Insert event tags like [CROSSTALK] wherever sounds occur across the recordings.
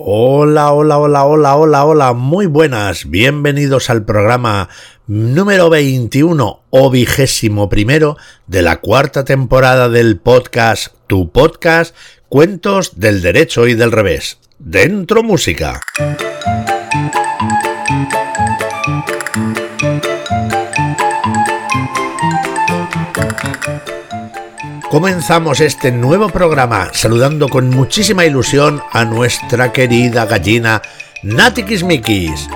Hola, hola, hola, hola, hola, hola, muy buenas, bienvenidos al programa número 21 o vigésimo primero de la cuarta temporada del podcast Tu Podcast, Cuentos del Derecho y del Revés. Dentro Música. Comenzamos este nuevo programa saludando con muchísima ilusión a nuestra querida gallina Nati Kismikis.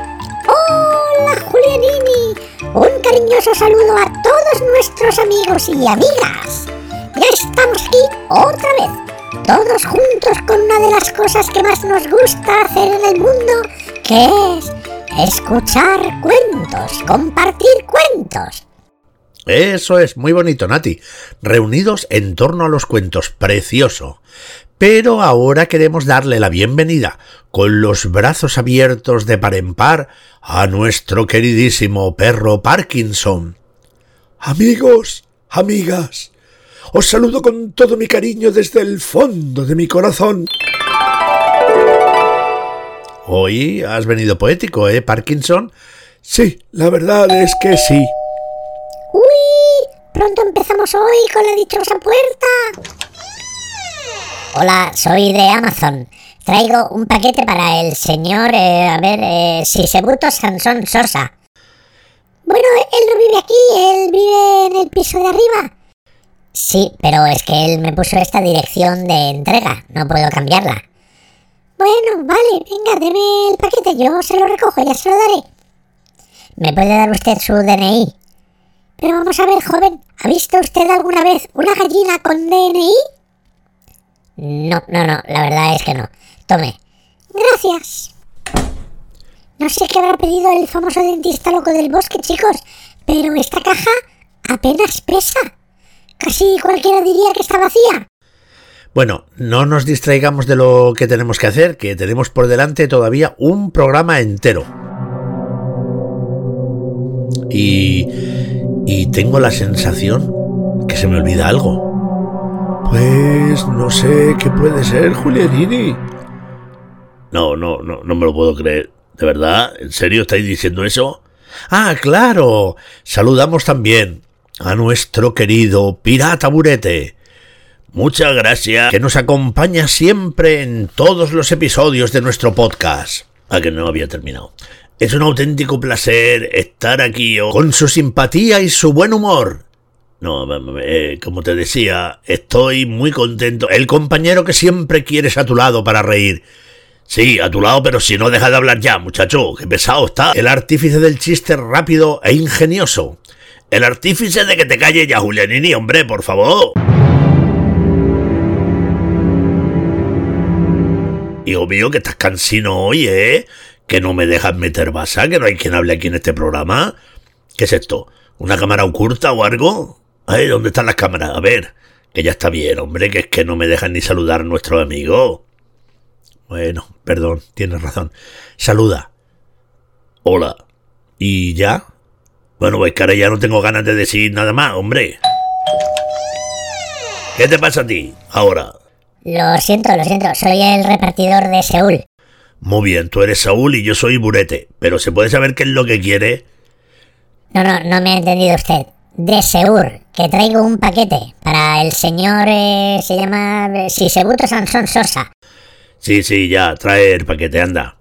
Hola Julianini, un cariñoso saludo a todos nuestros amigos y amigas. Ya estamos aquí otra vez, todos juntos con una de las cosas que más nos gusta hacer en el mundo, que es escuchar cuentos, compartir cuentos. Eso es, muy bonito, Nati. Reunidos en torno a los cuentos, precioso. Pero ahora queremos darle la bienvenida, con los brazos abiertos de par en par, a nuestro queridísimo perro Parkinson. Amigos, amigas, os saludo con todo mi cariño desde el fondo de mi corazón. Hoy has venido poético, ¿eh, Parkinson? Sí, la verdad es que sí. ¡Uy! Pronto empezamos hoy con la dichosa puerta. Hola, soy de Amazon. Traigo un paquete para el señor, eh, a ver, eh, Sisebuto Sansón Sosa. Bueno, él no vive aquí, él vive en el piso de arriba. Sí, pero es que él me puso esta dirección de entrega, no puedo cambiarla. Bueno, vale, venga, deme el paquete, yo se lo recojo, ya se lo daré. ¿Me puede dar usted su DNI? Pero vamos a ver, joven, ¿ha visto usted alguna vez una gallina con DNI? No, no, no, la verdad es que no. Tome. Gracias. No sé qué habrá pedido el famoso dentista loco del bosque, chicos, pero esta caja apenas pesa. Casi cualquiera diría que está vacía. Bueno, no nos distraigamos de lo que tenemos que hacer, que tenemos por delante todavía un programa entero. Y y tengo la sensación que se me olvida algo. Pues no sé qué puede ser, Julianini. No, no, no, no me lo puedo creer. ¿De verdad? ¿En serio estáis diciendo eso? Ah, claro. Saludamos también a nuestro querido Pirata Burete. Muchas gracias, que nos acompaña siempre en todos los episodios de nuestro podcast. Ah, que no había terminado. Es un auténtico placer estar aquí con su simpatía y su buen humor. No, eh, como te decía, estoy muy contento. El compañero que siempre quieres a tu lado para reír. Sí, a tu lado, pero si no deja de hablar ya, muchacho, qué pesado está. El artífice del chiste rápido e ingenioso. El artífice de que te calle ya, Julianini, hombre, por favor. Hijo mío, que estás cansino hoy, ¿eh? Que no me dejas meter basa, que no hay quien hable aquí en este programa. ¿Qué es esto? ¿Una cámara oculta o algo? Ay, ¿dónde están las cámaras? A ver, que ya está bien, hombre, que es que no me dejan ni saludar a nuestro amigo. Bueno, perdón, tienes razón. Saluda. Hola. ¿Y ya? Bueno, pues que ahora ya no tengo ganas de decir nada más, hombre. ¿Qué te pasa a ti ahora? Lo siento, lo siento, soy el repartidor de Seúl. Muy bien, tú eres Saúl y yo soy Burete, pero ¿se puede saber qué es lo que quiere? No, no, no me ha entendido usted. De Seur, que traigo un paquete para el señor, eh, se llama Sisebuto Sansón Sosa. Sí, sí, ya, trae el paquete, anda.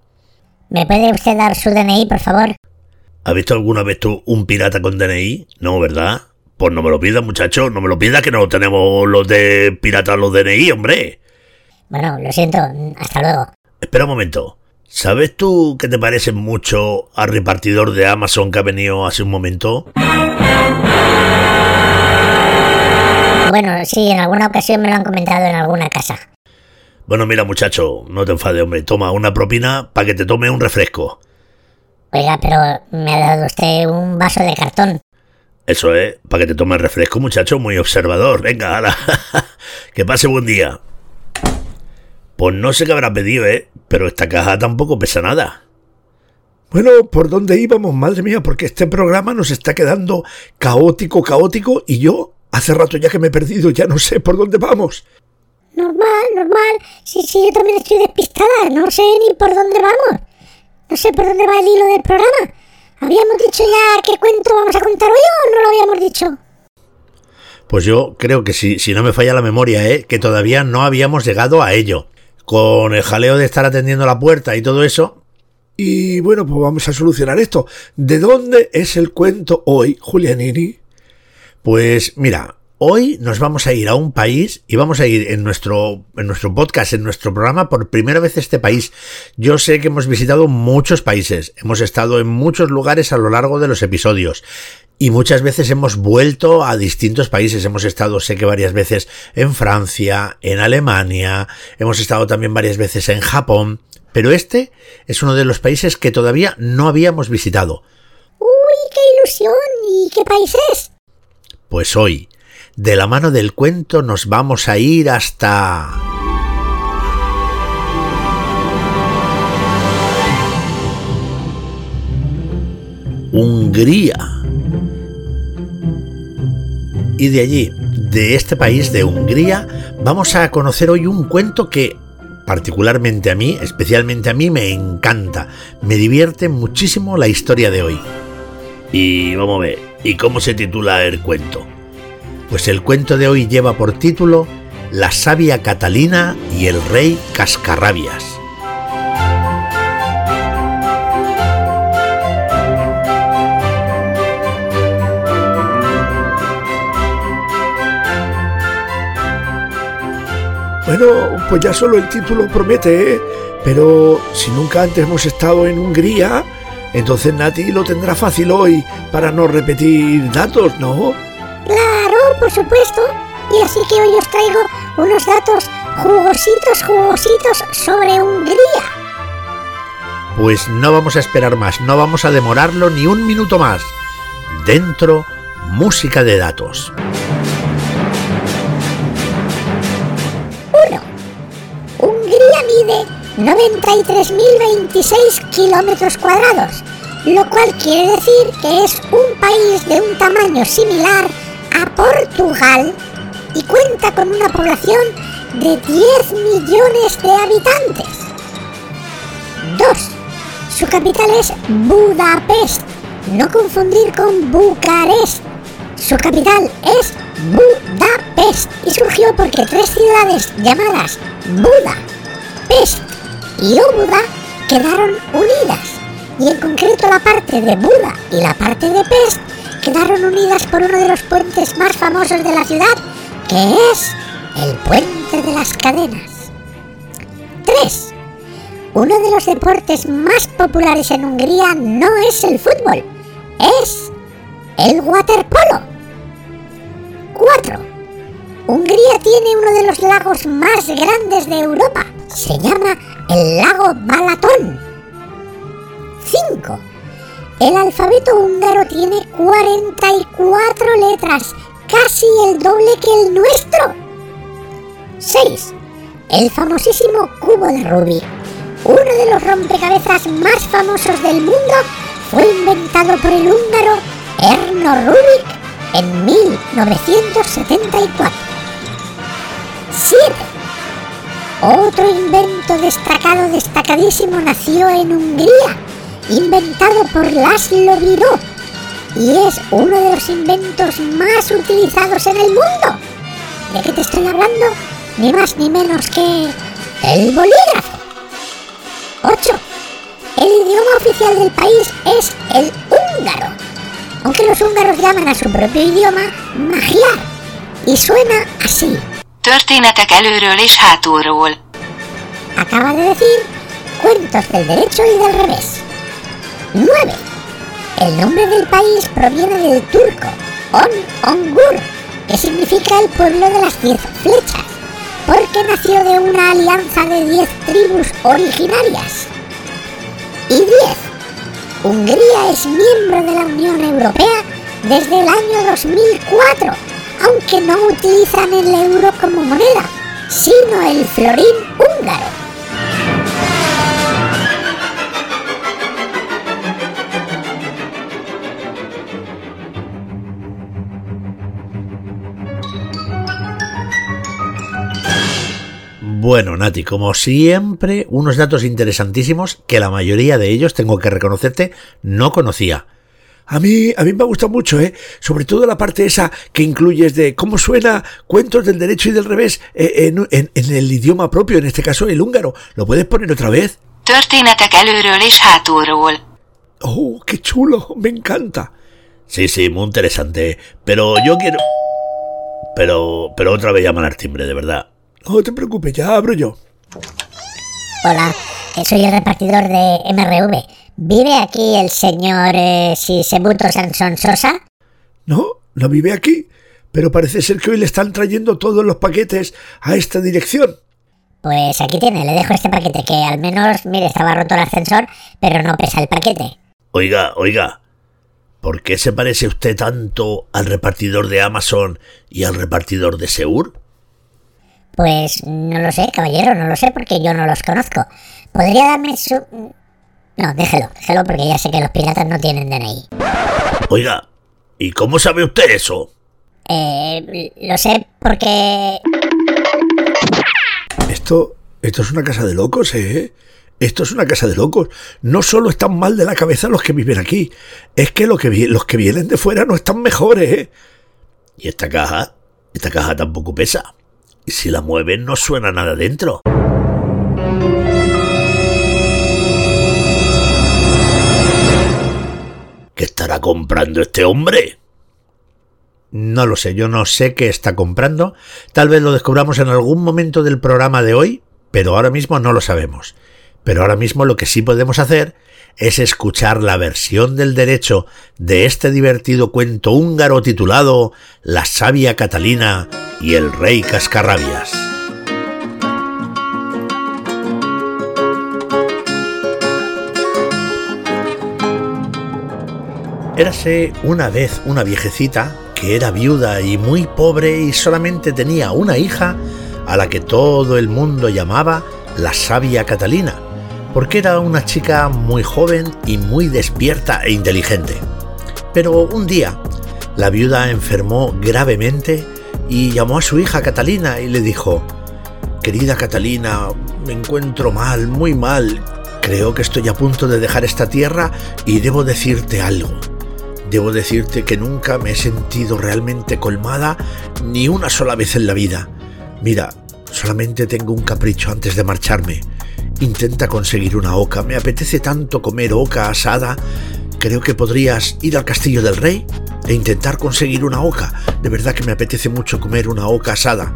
¿Me puede usted dar su DNI, por favor? ¿Has visto alguna vez tú un pirata con DNI? No, ¿verdad? Pues no me lo pidas, muchacho, no me lo pidas que no tenemos los de pirata los DNI, hombre. Bueno, lo siento, hasta luego. Espera un momento. ¿Sabes tú que te parece mucho al repartidor de Amazon que ha venido hace un momento? Bueno, sí, en alguna ocasión me lo han comentado en alguna casa. Bueno, mira, muchacho, no te enfades, hombre. Toma una propina para que te tome un refresco. Oiga, pero me ha dado usted un vaso de cartón. Eso es, para que te tome el refresco, muchacho, muy observador. Venga, hala. [LAUGHS] que pase buen día. Pues no sé qué habrá pedido, ¿eh? Pero esta caja tampoco pesa nada. Bueno, ¿por dónde íbamos? Madre mía, porque este programa nos está quedando caótico, caótico, y yo hace rato ya que me he perdido, ya no sé por dónde vamos. Normal, normal. Sí, sí, yo también estoy despistada. No sé ni por dónde vamos. No sé por dónde va el hilo del programa. ¿Habíamos dicho ya qué cuento vamos a contar hoy o no lo habíamos dicho? Pues yo creo que si, si no me falla la memoria, ¿eh? que todavía no habíamos llegado a ello. Con el jaleo de estar atendiendo la puerta y todo eso. Y bueno, pues vamos a solucionar esto. ¿De dónde es el cuento hoy, Julianini? Pues mira, Hoy nos vamos a ir a un país y vamos a ir en nuestro, en nuestro podcast, en nuestro programa, por primera vez este país. Yo sé que hemos visitado muchos países, hemos estado en muchos lugares a lo largo de los episodios y muchas veces hemos vuelto a distintos países. Hemos estado, sé que varias veces en Francia, en Alemania, hemos estado también varias veces en Japón, pero este es uno de los países que todavía no habíamos visitado. ¡Uy, qué ilusión! ¿Y qué país es? Pues hoy de la mano del cuento nos vamos a ir hasta... Hungría. Y de allí, de este país de Hungría, vamos a conocer hoy un cuento que particularmente a mí, especialmente a mí, me encanta. Me divierte muchísimo la historia de hoy. Y vamos a ver, ¿y cómo se titula el cuento? Pues el cuento de hoy lleva por título La sabia Catalina y el rey Cascarrabias. Bueno, pues ya solo el título promete, ¿eh? Pero si nunca antes hemos estado en Hungría, entonces Nati lo tendrá fácil hoy para no repetir datos, ¿no? Claro, por supuesto. Y así que hoy os traigo unos datos jugositos, jugositos sobre Hungría. Pues no vamos a esperar más, no vamos a demorarlo ni un minuto más. Dentro, música de datos. 1. Hungría mide 93.026 kilómetros cuadrados, lo cual quiere decir que es un país de un tamaño similar a Portugal y cuenta con una población de 10 millones de habitantes. 2. Su capital es Budapest, no confundir con Bucarest. Su capital es Budapest y surgió porque tres ciudades llamadas Buda, Pest y Obuda quedaron unidas y en concreto la parte de Buda y la parte de Pest quedaron unidas por uno de los puentes más famosos de la ciudad, que es el Puente de las Cadenas. 3. Uno de los deportes más populares en Hungría no es el fútbol, es el waterpolo. 4. Hungría tiene uno de los lagos más grandes de Europa. Se llama el lago Balatón. 5. El alfabeto húngaro tiene 44 letras, casi el doble que el nuestro. 6. El famosísimo cubo de Rubik, uno de los rompecabezas más famosos del mundo, fue inventado por el húngaro Erno Rubik en 1974. 7. Otro invento destacado, destacadísimo, nació en Hungría inventado por Laszlo Viró y es uno de los inventos más utilizados en el mundo. ¿De qué te estoy hablando? Ni más ni menos que el bolígrafo. 8. El idioma oficial del país es el húngaro, aunque los húngaros llaman a su propio idioma magiar y suena así. Acaba de decir cuentos del derecho y del revés. 9. El nombre del país proviene del turco On Ongur, que significa el pueblo de las diez flechas, porque nació de una alianza de diez tribus originarias. Y 10. Hungría es miembro de la Unión Europea desde el año 2004, aunque no utilizan el euro como moneda, sino el florín húngaro. Bueno, Nati, como siempre, unos datos interesantísimos que la mayoría de ellos, tengo que reconocerte, no conocía. A mí, a mí me ha gustado mucho, ¿eh? Sobre todo la parte esa que incluyes de cómo suena cuentos del derecho y del revés eh, en, en- en el idioma propio, en este caso el húngaro. ¿Lo puedes poner otra vez? ¡Oh, qué chulo! Me encanta. Sí, sí, muy interesante. Pero yo quiero... Pero... Pero otra vez llaman al timbre, de verdad. No te preocupes, ya abro yo. Hola, eh, soy el repartidor de MRV. ¿Vive aquí el señor eh, Sisebuto Sansón Sosa? No, no vive aquí, pero parece ser que hoy le están trayendo todos los paquetes a esta dirección. Pues aquí tiene, le dejo este paquete que al menos, mire, estaba roto el ascensor, pero no pesa el paquete. Oiga, oiga. ¿Por qué se parece usted tanto al repartidor de Amazon y al repartidor de Seur? Pues no lo sé, caballero, no lo sé porque yo no los conozco. ¿Podría darme su...? No, déjelo, déjelo porque ya sé que los piratas no tienen DNI. Oiga, ¿y cómo sabe usted eso? Eh, lo sé porque... Esto, esto es una casa de locos, ¿eh? Esto es una casa de locos. No solo están mal de la cabeza los que viven aquí, es que, lo que vi- los que vienen de fuera no están mejores, ¿eh? ¿Y esta caja? Esta caja tampoco pesa. Y si la mueven no suena nada dentro. ¿Qué estará comprando este hombre? No lo sé, yo no sé qué está comprando. Tal vez lo descubramos en algún momento del programa de hoy, pero ahora mismo no lo sabemos. Pero ahora mismo lo que sí podemos hacer es escuchar la versión del derecho de este divertido cuento húngaro titulado La sabia Catalina y el rey Cascarrabias. Érase una vez una viejecita que era viuda y muy pobre y solamente tenía una hija a la que todo el mundo llamaba la sabia Catalina, porque era una chica muy joven y muy despierta e inteligente. Pero un día, la viuda enfermó gravemente y llamó a su hija Catalina y le dijo, Querida Catalina, me encuentro mal, muy mal. Creo que estoy a punto de dejar esta tierra y debo decirte algo. Debo decirte que nunca me he sentido realmente colmada ni una sola vez en la vida. Mira, solamente tengo un capricho antes de marcharme. Intenta conseguir una oca. Me apetece tanto comer oca asada. Creo que podrías ir al castillo del rey e intentar conseguir una oca. De verdad que me apetece mucho comer una oca asada.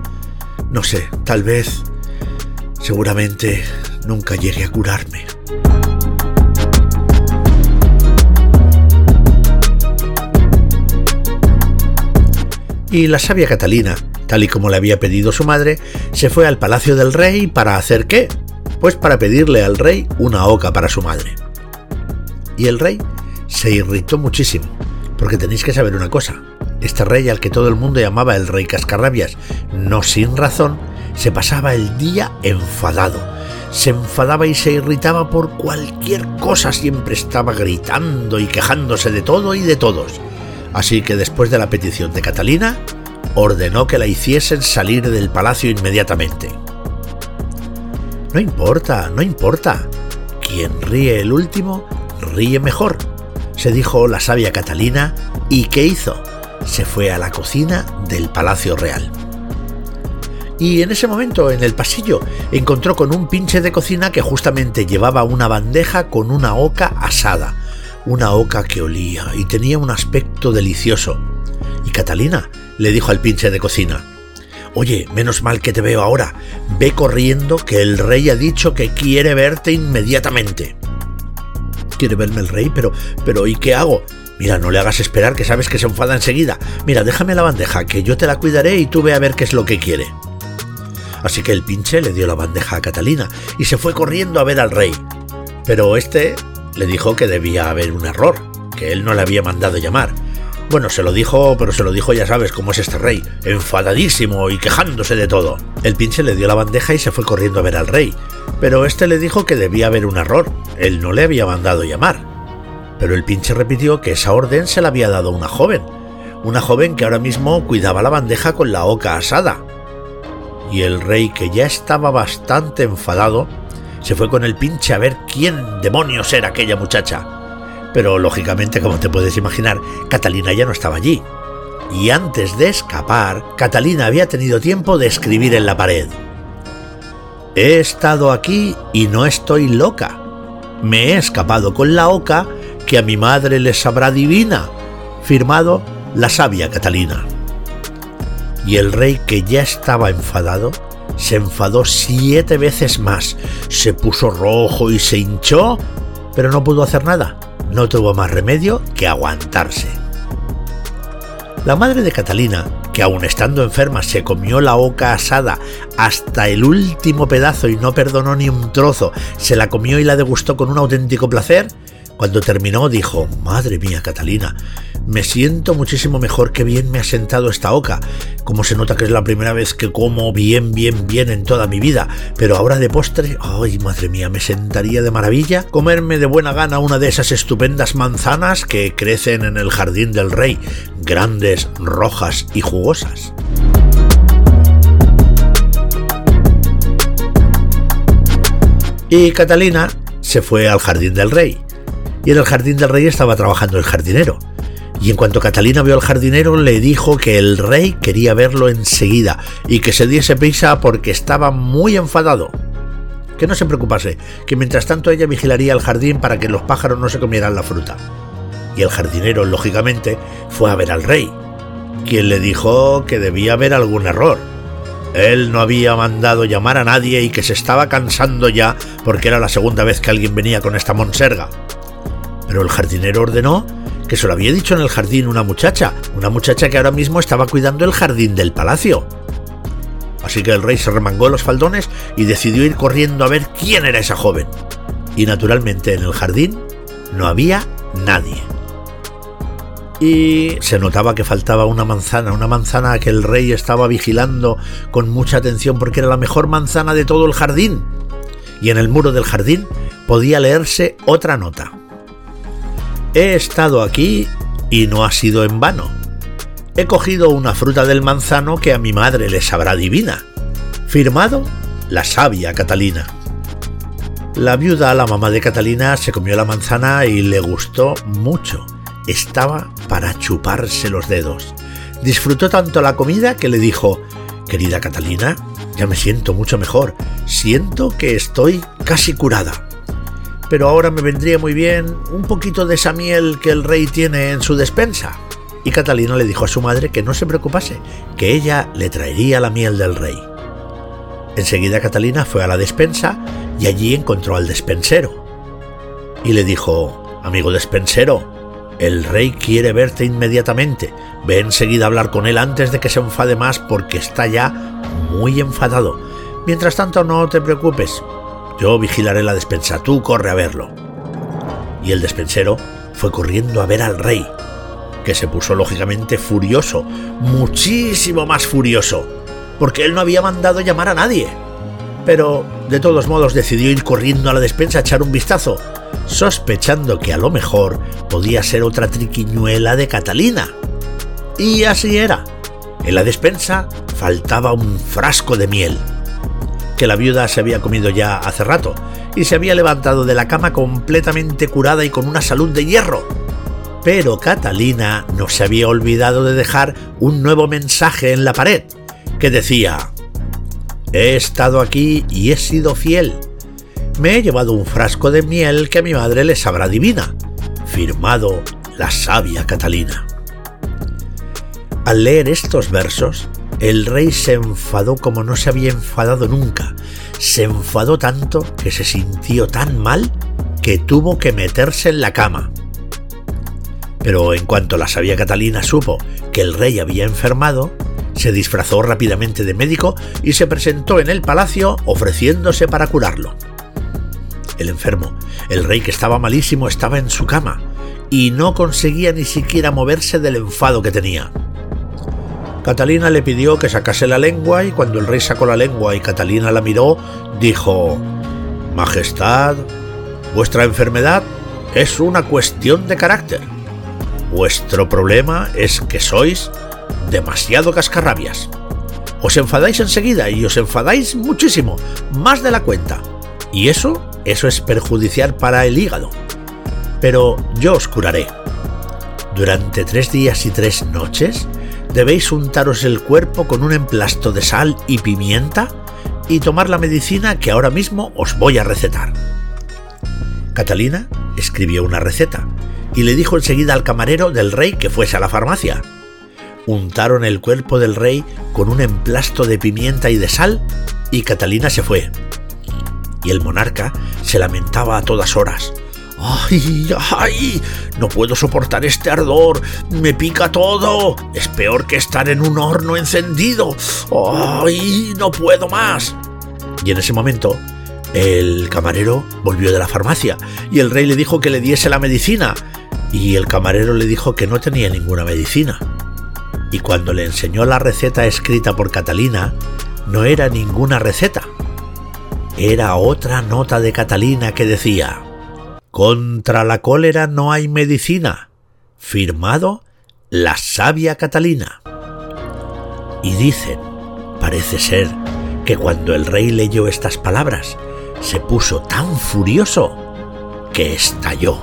No sé, tal vez, seguramente nunca llegue a curarme. Y la sabia Catalina, tal y como le había pedido su madre, se fue al palacio del rey para hacer qué? Pues para pedirle al rey una oca para su madre. Y el rey se irritó muchísimo, porque tenéis que saber una cosa. Este rey al que todo el mundo llamaba el rey Cascarrabias, no sin razón, se pasaba el día enfadado. Se enfadaba y se irritaba por cualquier cosa, siempre estaba gritando y quejándose de todo y de todos. Así que después de la petición de Catalina, ordenó que la hiciesen salir del palacio inmediatamente. No importa, no importa. Quien ríe el último, ríe mejor, se dijo la sabia Catalina, y ¿qué hizo? Se fue a la cocina del Palacio Real. Y en ese momento, en el pasillo, encontró con un pinche de cocina que justamente llevaba una bandeja con una oca asada, una oca que olía y tenía un aspecto delicioso. Y Catalina le dijo al pinche de cocina, Oye, menos mal que te veo ahora, ve corriendo que el rey ha dicho que quiere verte inmediatamente. Quiere verme el rey, pero, pero ¿y qué hago? Mira, no le hagas esperar, que sabes que se enfada enseguida. Mira, déjame la bandeja, que yo te la cuidaré y tú ve a ver qué es lo que quiere. Así que el pinche le dio la bandeja a Catalina y se fue corriendo a ver al rey. Pero este le dijo que debía haber un error, que él no le había mandado llamar. Bueno, se lo dijo, pero se lo dijo, ya sabes cómo es este rey, enfadadísimo y quejándose de todo. El pinche le dio la bandeja y se fue corriendo a ver al rey, pero este le dijo que debía haber un error, él no le había mandado llamar. Pero el pinche repitió que esa orden se la había dado una joven, una joven que ahora mismo cuidaba la bandeja con la oca asada. y el rey, que ya estaba bastante enfadado, se fue con el pinche a ver quién demonios era aquella muchacha. Pero lógicamente, como te puedes imaginar, Catalina ya no estaba allí. Y antes de escapar, Catalina había tenido tiempo de escribir en la pared. He estado aquí y no estoy loca. Me he escapado con la oca que a mi madre le sabrá divina. Firmado la sabia Catalina. Y el rey, que ya estaba enfadado, se enfadó siete veces más, se puso rojo y se hinchó, pero no pudo hacer nada. No tuvo más remedio que aguantarse. La madre de Catalina, que aun estando enferma se comió la oca asada hasta el último pedazo y no perdonó ni un trozo, se la comió y la degustó con un auténtico placer, cuando terminó dijo, Madre mía, Catalina, me siento muchísimo mejor que bien me ha sentado esta oca, como se nota que es la primera vez que como bien, bien, bien en toda mi vida, pero ahora de postre, ay, madre mía, me sentaría de maravilla comerme de buena gana una de esas estupendas manzanas que crecen en el jardín del rey, grandes, rojas y jugosas. Y Catalina se fue al jardín del rey y en el jardín del rey estaba trabajando el jardinero. Y en cuanto Catalina vio al jardinero, le dijo que el rey quería verlo enseguida y que se diese prisa porque estaba muy enfadado. Que no se preocupase, que mientras tanto ella vigilaría el jardín para que los pájaros no se comieran la fruta. Y el jardinero, lógicamente, fue a ver al rey, quien le dijo que debía haber algún error. Él no había mandado llamar a nadie y que se estaba cansando ya porque era la segunda vez que alguien venía con esta monserga pero el jardinero ordenó que se lo había dicho en el jardín una muchacha, una muchacha que ahora mismo estaba cuidando el jardín del palacio. Así que el rey se remangó los faldones y decidió ir corriendo a ver quién era esa joven. Y naturalmente en el jardín no había nadie. Y se notaba que faltaba una manzana, una manzana que el rey estaba vigilando con mucha atención porque era la mejor manzana de todo el jardín. Y en el muro del jardín podía leerse otra nota. He estado aquí y no ha sido en vano. He cogido una fruta del manzano que a mi madre le sabrá divina. Firmado, la sabia Catalina. La viuda, la mamá de Catalina, se comió la manzana y le gustó mucho. Estaba para chuparse los dedos. Disfrutó tanto la comida que le dijo, Querida Catalina, ya me siento mucho mejor. Siento que estoy casi curada pero ahora me vendría muy bien un poquito de esa miel que el rey tiene en su despensa. Y Catalina le dijo a su madre que no se preocupase, que ella le traería la miel del rey. Enseguida Catalina fue a la despensa y allí encontró al despensero. Y le dijo, amigo despensero, el rey quiere verte inmediatamente. Ve enseguida a hablar con él antes de que se enfade más porque está ya muy enfadado. Mientras tanto, no te preocupes, yo vigilaré la despensa, tú corre a verlo. Y el despensero fue corriendo a ver al rey, que se puso lógicamente furioso, muchísimo más furioso, porque él no había mandado llamar a nadie. Pero, de todos modos, decidió ir corriendo a la despensa a echar un vistazo, sospechando que a lo mejor podía ser otra triquiñuela de Catalina. Y así era. En la despensa faltaba un frasco de miel que la viuda se había comido ya hace rato, y se había levantado de la cama completamente curada y con una salud de hierro. Pero Catalina no se había olvidado de dejar un nuevo mensaje en la pared, que decía, He estado aquí y he sido fiel. Me he llevado un frasco de miel que a mi madre le sabrá divina. Firmado la sabia Catalina. Al leer estos versos, el rey se enfadó como no se había enfadado nunca. Se enfadó tanto que se sintió tan mal que tuvo que meterse en la cama. Pero en cuanto la sabia Catalina supo que el rey había enfermado, se disfrazó rápidamente de médico y se presentó en el palacio ofreciéndose para curarlo. El enfermo, el rey que estaba malísimo, estaba en su cama y no conseguía ni siquiera moverse del enfado que tenía. Catalina le pidió que sacase la lengua y cuando el rey sacó la lengua y Catalina la miró, dijo, Majestad, vuestra enfermedad es una cuestión de carácter. Vuestro problema es que sois demasiado cascarrabias. os enfadáis enseguida y os enfadáis muchísimo, más de la cuenta. Y eso, eso es perjudicial para el hígado. Pero yo os curaré. Durante tres días y tres noches debéis untaros el cuerpo con un emplasto de sal y pimienta y tomar la medicina que ahora mismo os voy a recetar. Catalina escribió una receta y le dijo enseguida al camarero del rey que fuese a la farmacia. Untaron el cuerpo del rey con un emplasto de pimienta y de sal y Catalina se fue. Y el monarca se lamentaba a todas horas. ¡Ay, ay! No puedo soportar este ardor. Me pica todo. Es peor que estar en un horno encendido. ¡Ay! No puedo más. Y en ese momento, el camarero volvió de la farmacia y el rey le dijo que le diese la medicina. Y el camarero le dijo que no tenía ninguna medicina. Y cuando le enseñó la receta escrita por Catalina, no era ninguna receta. Era otra nota de Catalina que decía, contra la cólera no hay medicina. Firmado la sabia Catalina. Y dicen, parece ser, que cuando el rey leyó estas palabras, se puso tan furioso que estalló.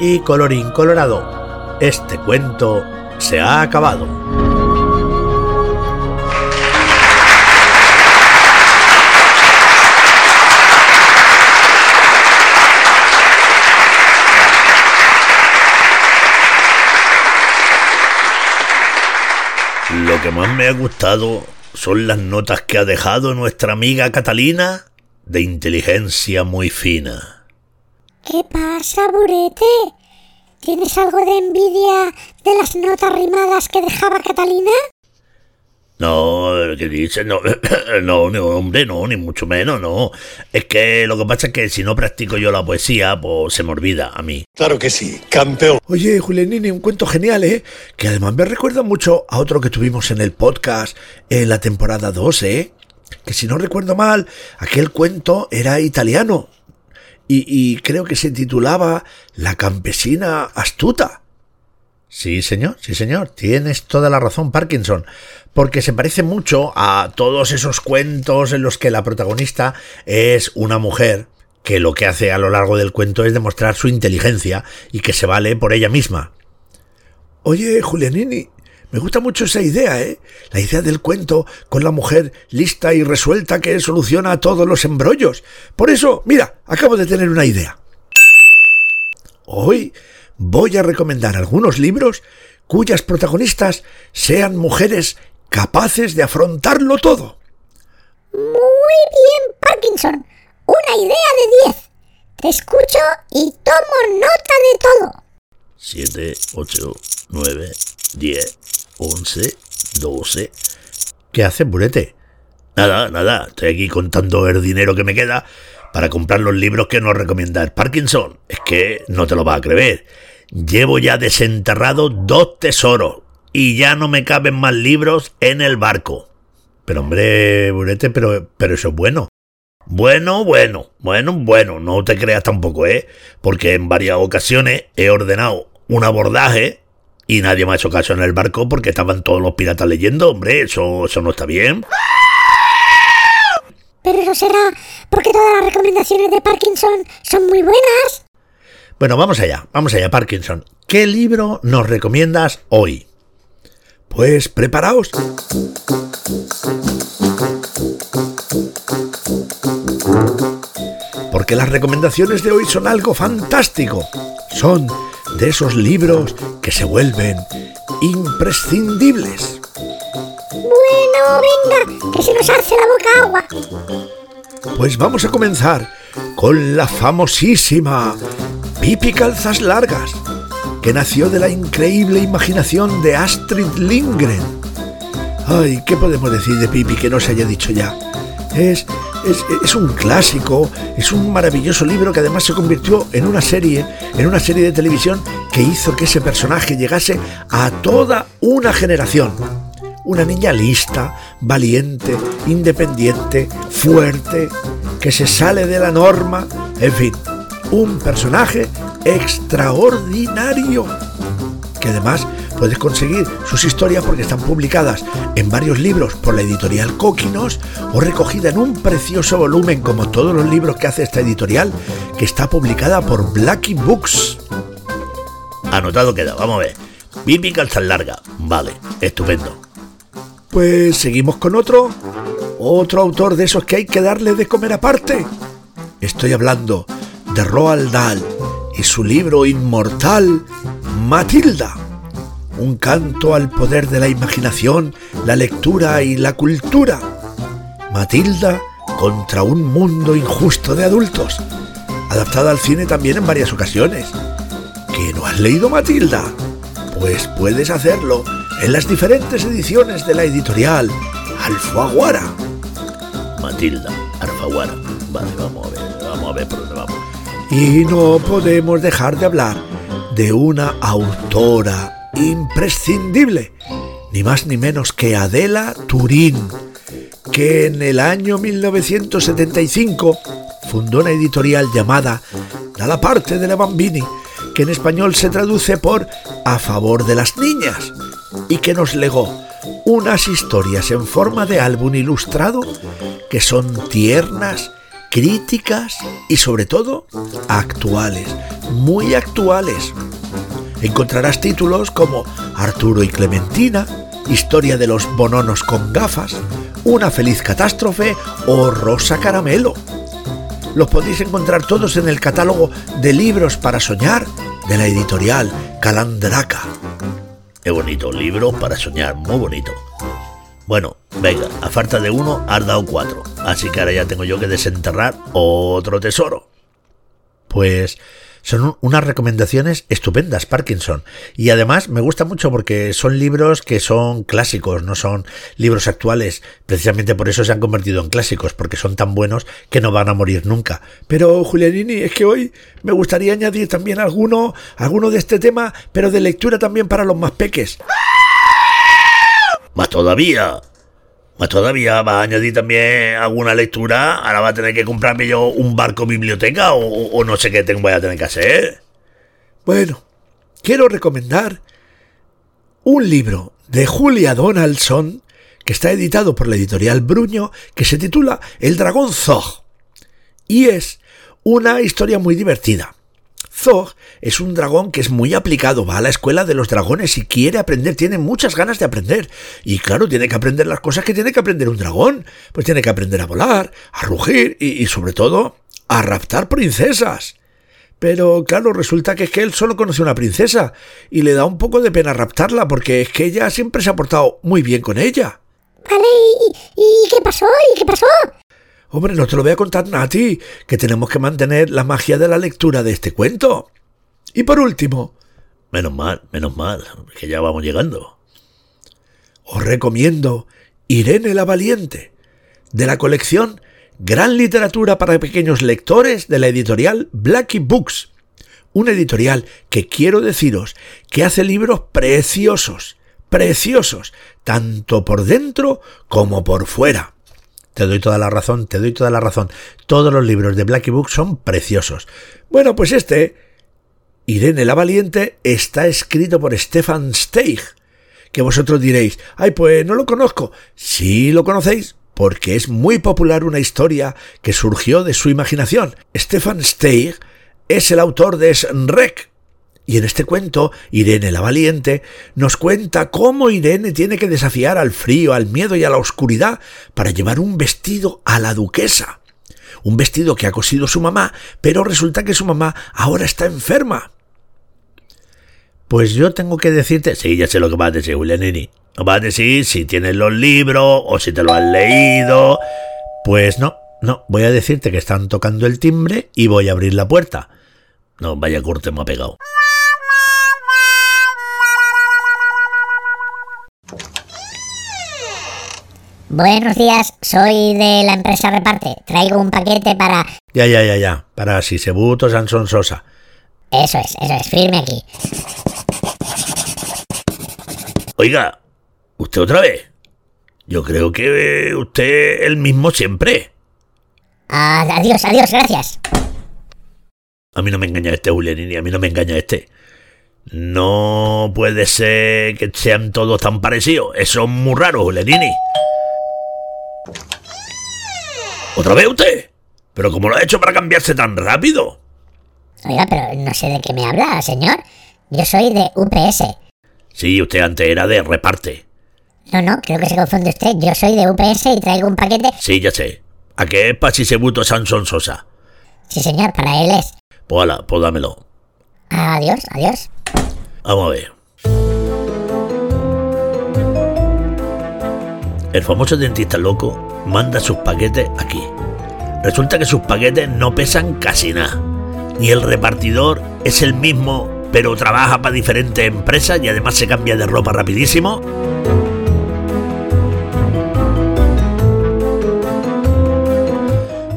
Y colorín colorado, este cuento se ha acabado. Me ha gustado son las notas que ha dejado nuestra amiga Catalina de inteligencia muy fina. ¿Qué pasa, Burete? ¿Tienes algo de envidia de las notas rimadas que dejaba Catalina? No, ¿qué dices? No, [CLEARS THROAT] no, no, hombre, no, ni mucho menos, no. Es que lo que pasa es que si no practico yo la poesía, pues se me olvida a mí. Claro que sí, campeón. Oye, Julianini, un cuento genial, ¿eh? Que además me recuerda mucho a otro que tuvimos en el podcast en la temporada 2, ¿eh? Que si no recuerdo mal, aquel cuento era italiano. Y, y creo que se titulaba La campesina astuta. Sí, señor, sí, señor. Tienes toda la razón, Parkinson. Porque se parece mucho a todos esos cuentos en los que la protagonista es una mujer que lo que hace a lo largo del cuento es demostrar su inteligencia y que se vale por ella misma. Oye, Julianini, me gusta mucho esa idea, ¿eh? La idea del cuento con la mujer lista y resuelta que soluciona todos los embrollos. Por eso, mira, acabo de tener una idea. Hoy voy a recomendar algunos libros cuyas protagonistas sean mujeres capaces de afrontarlo todo. Muy bien, Parkinson. Una idea de 10. Te escucho y tomo nota de todo. 7, 8, 9, 10, 11, 12. ¿Qué hace, Burete? Nada, nada. Estoy aquí contando el dinero que me queda para comprar los libros que nos recomienda el Parkinson. Es que no te lo vas a creer. Llevo ya desenterrado dos tesoros y ya no me caben más libros en el barco. Pero hombre, Burete, pero, pero eso es bueno. Bueno, bueno, bueno, bueno, no te creas tampoco, ¿eh? Porque en varias ocasiones he ordenado un abordaje y nadie me ha hecho caso en el barco porque estaban todos los piratas leyendo, hombre, eso, eso no está bien. Pero eso será porque todas las recomendaciones de Parkinson son muy buenas. Bueno, vamos allá, vamos allá, Parkinson. ¿Qué libro nos recomiendas hoy? Pues preparaos. Porque las recomendaciones de hoy son algo fantástico. Son de esos libros que se vuelven imprescindibles. Bueno, venga, que se nos hace la boca agua. Pues vamos a comenzar con la famosísima Pipi Calzas Largas, que nació de la increíble imaginación de Astrid Lindgren. Ay, ¿qué podemos decir de Pipi que no se haya dicho ya? Es, es, es, un clásico, es un maravilloso libro que además se convirtió en una serie, en una serie de televisión que hizo que ese personaje llegase a toda una generación. Una niña lista, valiente, independiente, fuerte, que se sale de la norma, en fin, un personaje extraordinario, que además Puedes conseguir sus historias porque están publicadas en varios libros por la editorial Coquinos o recogida en un precioso volumen como todos los libros que hace esta editorial que está publicada por Blackie Books. Anotado queda, vamos a ver. Bibi calzas larga. Vale, estupendo. Pues seguimos con otro. Otro autor de esos que hay que darle de comer aparte. Estoy hablando de Roald Dahl y su libro inmortal Matilda. Un canto al poder de la imaginación, la lectura y la cultura. Matilda contra un mundo injusto de adultos. Adaptada al cine también en varias ocasiones. ¿Que no has leído Matilda? Pues puedes hacerlo en las diferentes ediciones de la editorial Alfaguara. Matilda, Alfaguara. Vale, vamos a ver, vamos a ver por dónde vamos. Y no podemos dejar de hablar de una autora imprescindible, ni más ni menos que Adela Turín, que en el año 1975 fundó una editorial llamada Dalla parte de la Bambini, que en español se traduce por A favor de las niñas, y que nos legó unas historias en forma de álbum ilustrado que son tiernas, críticas y sobre todo actuales, muy actuales. Encontrarás títulos como Arturo y Clementina, Historia de los bononos con gafas, Una feliz catástrofe o Rosa Caramelo. Los podéis encontrar todos en el catálogo de libros para soñar de la editorial Calandraca. Qué bonito, libro para soñar, muy bonito. Bueno, venga, a falta de uno, has dado cuatro. Así que ahora ya tengo yo que desenterrar otro tesoro. Pues son unas recomendaciones estupendas, Parkinson. Y además me gusta mucho porque son libros que son clásicos, no son libros actuales. Precisamente por eso se han convertido en clásicos, porque son tan buenos que no van a morir nunca. Pero, Julianini, es que hoy me gustaría añadir también alguno, alguno de este tema, pero de lectura también para los más peques. Más todavía. Más todavía va a añadir también alguna lectura. Ahora va a tener que comprarme yo un barco biblioteca o, no sé qué tengo, voy a tener que hacer. Bueno, quiero recomendar un libro de Julia Donaldson que está editado por la editorial Bruño que se titula El dragón Zog. Y es una historia muy divertida. Zog es un dragón que es muy aplicado, va a la escuela de los dragones y quiere aprender, tiene muchas ganas de aprender. Y claro, tiene que aprender las cosas que tiene que aprender un dragón. Pues tiene que aprender a volar, a rugir y, sobre todo a raptar princesas. Pero claro, resulta que es que él solo conoce una princesa y le da un poco de pena raptarla porque es que ella siempre se ha portado muy bien con ella. Vale, ¿y, y qué pasó? ¿Y qué pasó? Hombre, no te lo voy a contar Nati, que tenemos que mantener la magia de la lectura de este cuento. Y por último... Menos mal, menos mal, que ya vamos llegando. Os recomiendo Irene la Valiente, de la colección Gran Literatura para Pequeños Lectores de la editorial Blackie Books. Una editorial que quiero deciros que hace libros preciosos, preciosos, tanto por dentro como por fuera. Te doy toda la razón, te doy toda la razón. Todos los libros de Blackie Book son preciosos. Bueno, pues este, Irene la Valiente, está escrito por Stefan Steig. Que vosotros diréis, ay, pues no lo conozco. Sí lo conocéis, porque es muy popular una historia que surgió de su imaginación. Stefan Steig es el autor de Shrek, y en este cuento, Irene la Valiente nos cuenta cómo Irene tiene que desafiar al frío, al miedo y a la oscuridad para llevar un vestido a la duquesa. Un vestido que ha cosido su mamá, pero resulta que su mamá ahora está enferma. Pues yo tengo que decirte, sí, ya sé lo que vas a decir, Julianini. No vas a decir si tienes los libros o si te lo has leído. Pues no, no, voy a decirte que están tocando el timbre y voy a abrir la puerta. No, vaya corte me ha pegado. Buenos días, soy de la empresa Reparte. Traigo un paquete para... Ya, ya, ya, ya. Para Sisebuto Sansón Sosa. Eso es, eso es. Firme aquí. Oiga, ¿usted otra vez? Yo creo que usted el mismo siempre. Adiós, adiós, gracias. A mí no me engaña este Julianini, a mí no me engaña este. No puede ser que sean todos tan parecidos. Eso es muy raro, Lenini. ¿Otra vez usted? ¿Pero cómo lo ha hecho para cambiarse tan rápido? Oiga, pero no sé de qué me habla, señor. Yo soy de UPS. Sí, usted antes era de reparte. No, no, creo que se confunde usted. Yo soy de UPS y traigo un paquete. Sí, ya sé. ¿A qué es Pasisebuto Sanson Sosa? Sí, señor, para él es. Pues ala, pues dámelo. Adiós, adiós. Vamos a ver. El famoso dentista loco manda sus paquetes aquí. Resulta que sus paquetes no pesan casi nada. Y el repartidor es el mismo, pero trabaja para diferentes empresas y además se cambia de ropa rapidísimo.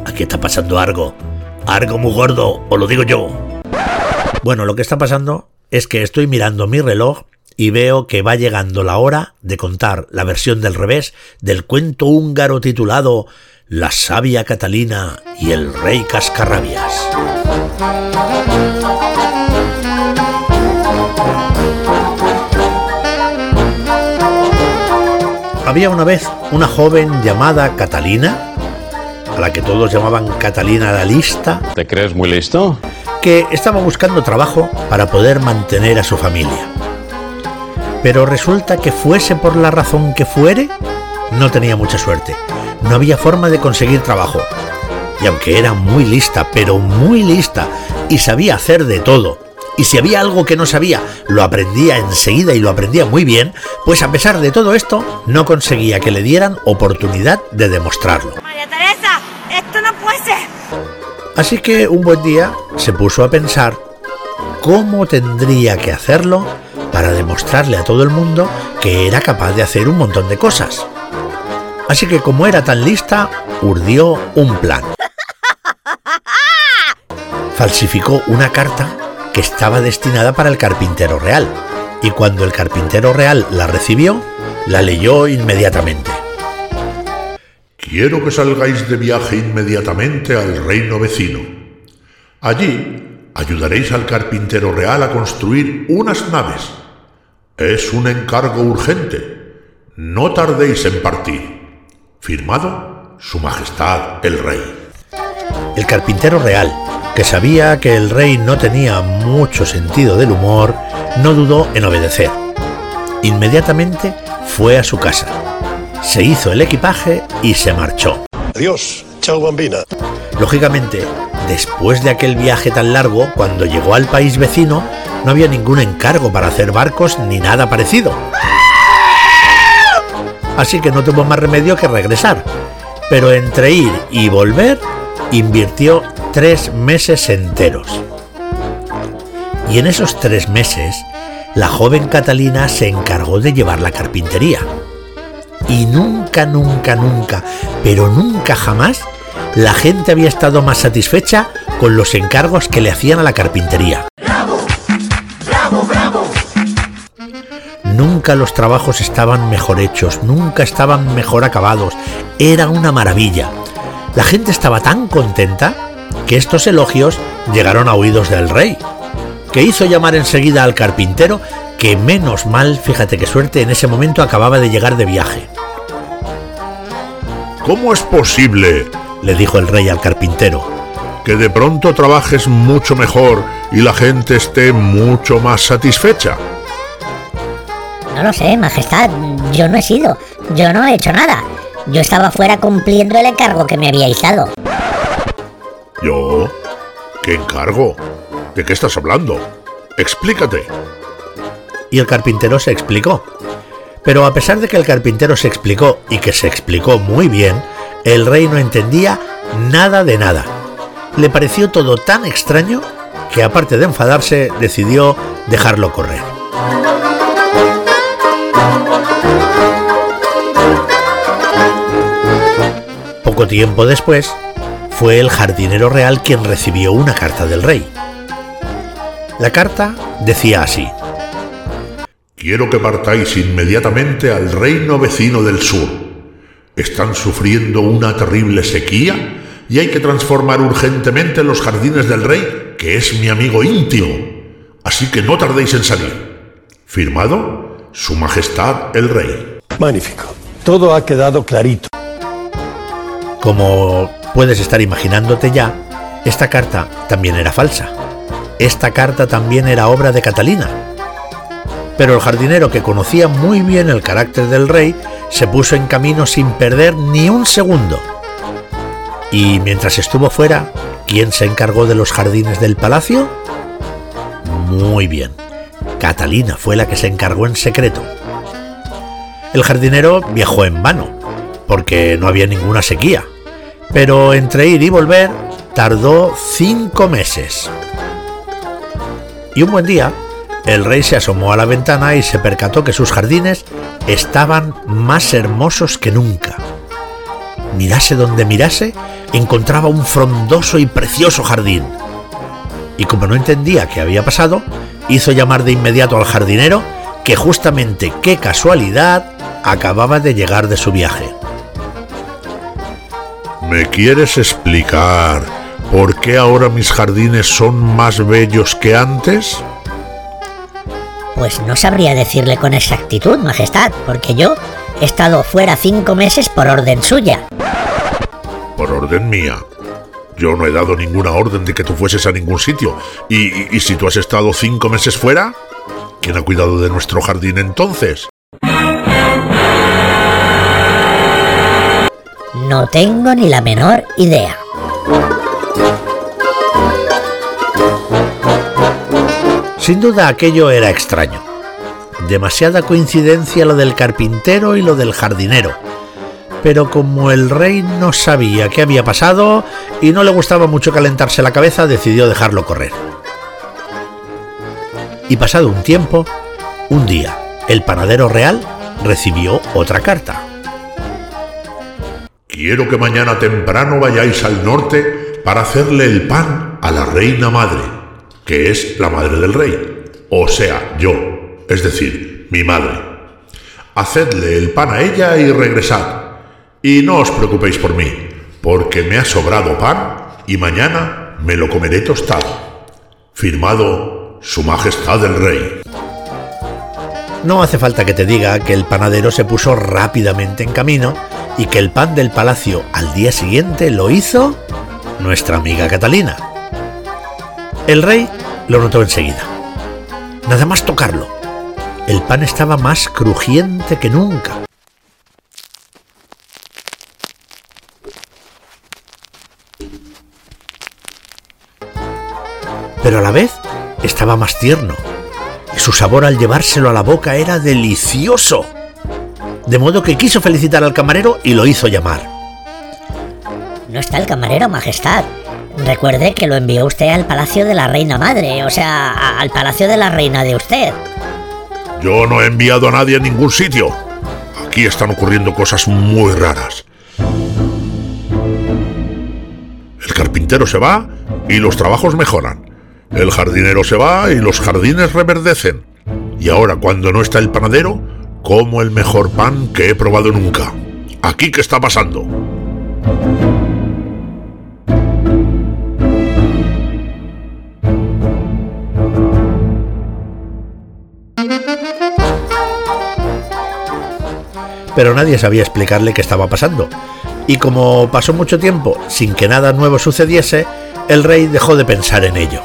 Aquí está pasando algo. Algo muy gordo, os lo digo yo. Bueno, lo que está pasando es que estoy mirando mi reloj y veo que va llegando la hora de contar la versión del revés del cuento húngaro titulado La sabia Catalina y el rey Cascarrabias. Había una vez una joven llamada Catalina, a la que todos llamaban Catalina la Lista, ¿Te crees muy listo? que estaba buscando trabajo para poder mantener a su familia. Pero resulta que fuese por la razón que fuere, no tenía mucha suerte. No había forma de conseguir trabajo. Y aunque era muy lista, pero muy lista, y sabía hacer de todo, y si había algo que no sabía, lo aprendía enseguida y lo aprendía muy bien, pues a pesar de todo esto, no conseguía que le dieran oportunidad de demostrarlo. María Teresa, esto no puede ser. Así que un buen día se puso a pensar cómo tendría que hacerlo para demostrarle a todo el mundo que era capaz de hacer un montón de cosas. Así que como era tan lista, urdió un plan. Falsificó una carta que estaba destinada para el carpintero real, y cuando el carpintero real la recibió, la leyó inmediatamente. Quiero que salgáis de viaje inmediatamente al reino vecino. Allí ayudaréis al carpintero real a construir unas naves. Es un encargo urgente. No tardéis en partir. Firmado Su Majestad el Rey. El carpintero real, que sabía que el rey no tenía mucho sentido del humor, no dudó en obedecer. Inmediatamente fue a su casa, se hizo el equipaje y se marchó. Adiós, chao bambina. Lógicamente, después de aquel viaje tan largo, cuando llegó al país vecino, no había ningún encargo para hacer barcos ni nada parecido. Así que no tuvo más remedio que regresar. Pero entre ir y volver, invirtió tres meses enteros. Y en esos tres meses, la joven Catalina se encargó de llevar la carpintería. Y nunca, nunca, nunca, pero nunca jamás, la gente había estado más satisfecha con los encargos que le hacían a la carpintería. Nunca los trabajos estaban mejor hechos, nunca estaban mejor acabados. Era una maravilla. La gente estaba tan contenta que estos elogios llegaron a oídos del rey, que hizo llamar enseguida al carpintero, que menos mal, fíjate qué suerte, en ese momento acababa de llegar de viaje. ¿Cómo es posible Le dijo el rey al carpintero. que de pronto trabajes mucho mejor y la gente esté mucho más satisfecha? No lo sé, Majestad. Yo no he sido. Yo no he hecho nada. Yo estaba fuera cumpliendo el encargo que me habíais dado. ¿Yo? ¿Qué encargo? ¿De qué estás hablando? Explícate. Y el carpintero se explicó. Pero a pesar de que el carpintero se explicó y que se explicó muy bien, el rey no entendía nada de nada. Le pareció todo tan extraño que aparte de enfadarse decidió dejarlo correr. Poco tiempo después, fue el jardinero real quien recibió una carta del rey. La carta decía así. Quiero que partáis inmediatamente al reino vecino del sur. Están sufriendo una terrible sequía y hay que transformar urgentemente los jardines del rey, que es mi amigo íntimo. Así que no tardéis en salir. Firmado, Su Majestad el Rey. Magnífico. Todo ha quedado clarito. Como puedes estar imaginándote ya, esta carta también era falsa. Esta carta también era obra de Catalina. Pero el jardinero, que conocía muy bien el carácter del rey, se puso en camino sin perder ni un segundo. Y mientras estuvo fuera, ¿quién se encargó de los jardines del palacio? Muy bien, Catalina fue la que se encargó en secreto. El jardinero viajó en vano, porque no había ninguna sequía, pero entre ir y volver tardó cinco meses. Y un buen día, el rey se asomó a la ventana y se percató que sus jardines estaban más hermosos que nunca. Mirase donde mirase, encontraba un frondoso y precioso jardín. Y como no entendía qué había pasado, hizo llamar de inmediato al jardinero, que justamente, qué casualidad, acababa de llegar de su viaje. ¿Me quieres explicar por qué ahora mis jardines son más bellos que antes? Pues no sabría decirle con exactitud, Majestad, porque yo he estado fuera cinco meses por orden suya. Por orden mía. Yo no he dado ninguna orden de que tú fueses a ningún sitio. ¿Y, y, y si tú has estado cinco meses fuera? ¿Quién ha cuidado de nuestro jardín entonces? No tengo ni la menor idea. Sin duda aquello era extraño. Demasiada coincidencia lo del carpintero y lo del jardinero. Pero como el rey no sabía qué había pasado y no le gustaba mucho calentarse la cabeza, decidió dejarlo correr. Y pasado un tiempo, un día, el panadero real recibió otra carta. Quiero que mañana temprano vayáis al norte para hacerle el pan a la reina madre, que es la madre del rey, o sea, yo, es decir, mi madre. Hacedle el pan a ella y regresad. Y no os preocupéis por mí, porque me ha sobrado pan y mañana me lo comeré tostado. Firmado Su Majestad el Rey. No hace falta que te diga que el panadero se puso rápidamente en camino y que el pan del palacio al día siguiente lo hizo nuestra amiga Catalina. El rey lo notó enseguida. Nada más tocarlo. El pan estaba más crujiente que nunca. Pero a la vez estaba más tierno y su sabor al llevárselo a la boca era delicioso de modo que quiso felicitar al camarero y lo hizo llamar. No está el camarero, Majestad. Recuerde que lo envió usted al palacio de la reina madre, o sea, al palacio de la reina de usted. Yo no he enviado a nadie a ningún sitio. Aquí están ocurriendo cosas muy raras. El carpintero se va y los trabajos mejoran. El jardinero se va y los jardines reverdecen. Y ahora, cuando no está el panadero, como el mejor pan que he probado nunca. ¿Aquí qué está pasando? Pero nadie sabía explicarle qué estaba pasando. Y como pasó mucho tiempo sin que nada nuevo sucediese, el rey dejó de pensar en ello.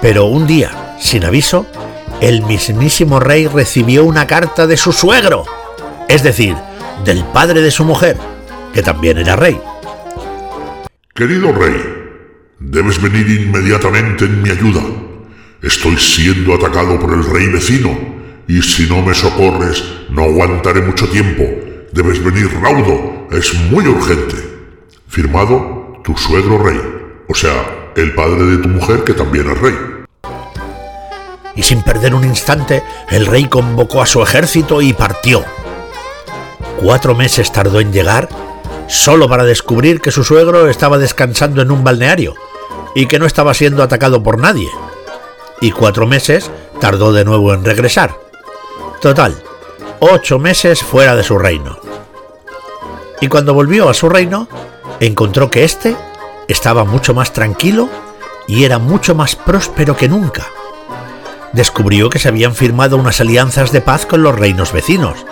Pero un día, sin aviso, el mismísimo rey recibió una carta de su suegro, es decir, del padre de su mujer, que también era rey. Querido rey, debes venir inmediatamente en mi ayuda. Estoy siendo atacado por el rey vecino, y si no me socorres, no aguantaré mucho tiempo. Debes venir raudo, es muy urgente. Firmado, tu suegro rey, o sea, el padre de tu mujer que también es rey. Y sin perder un instante, el rey convocó a su ejército y partió. Cuatro meses tardó en llegar, solo para descubrir que su suegro estaba descansando en un balneario y que no estaba siendo atacado por nadie. Y cuatro meses tardó de nuevo en regresar. Total, ocho meses fuera de su reino. Y cuando volvió a su reino, encontró que éste estaba mucho más tranquilo y era mucho más próspero que nunca. Descubrió que se habían firmado unas alianzas de paz con los reinos vecinos.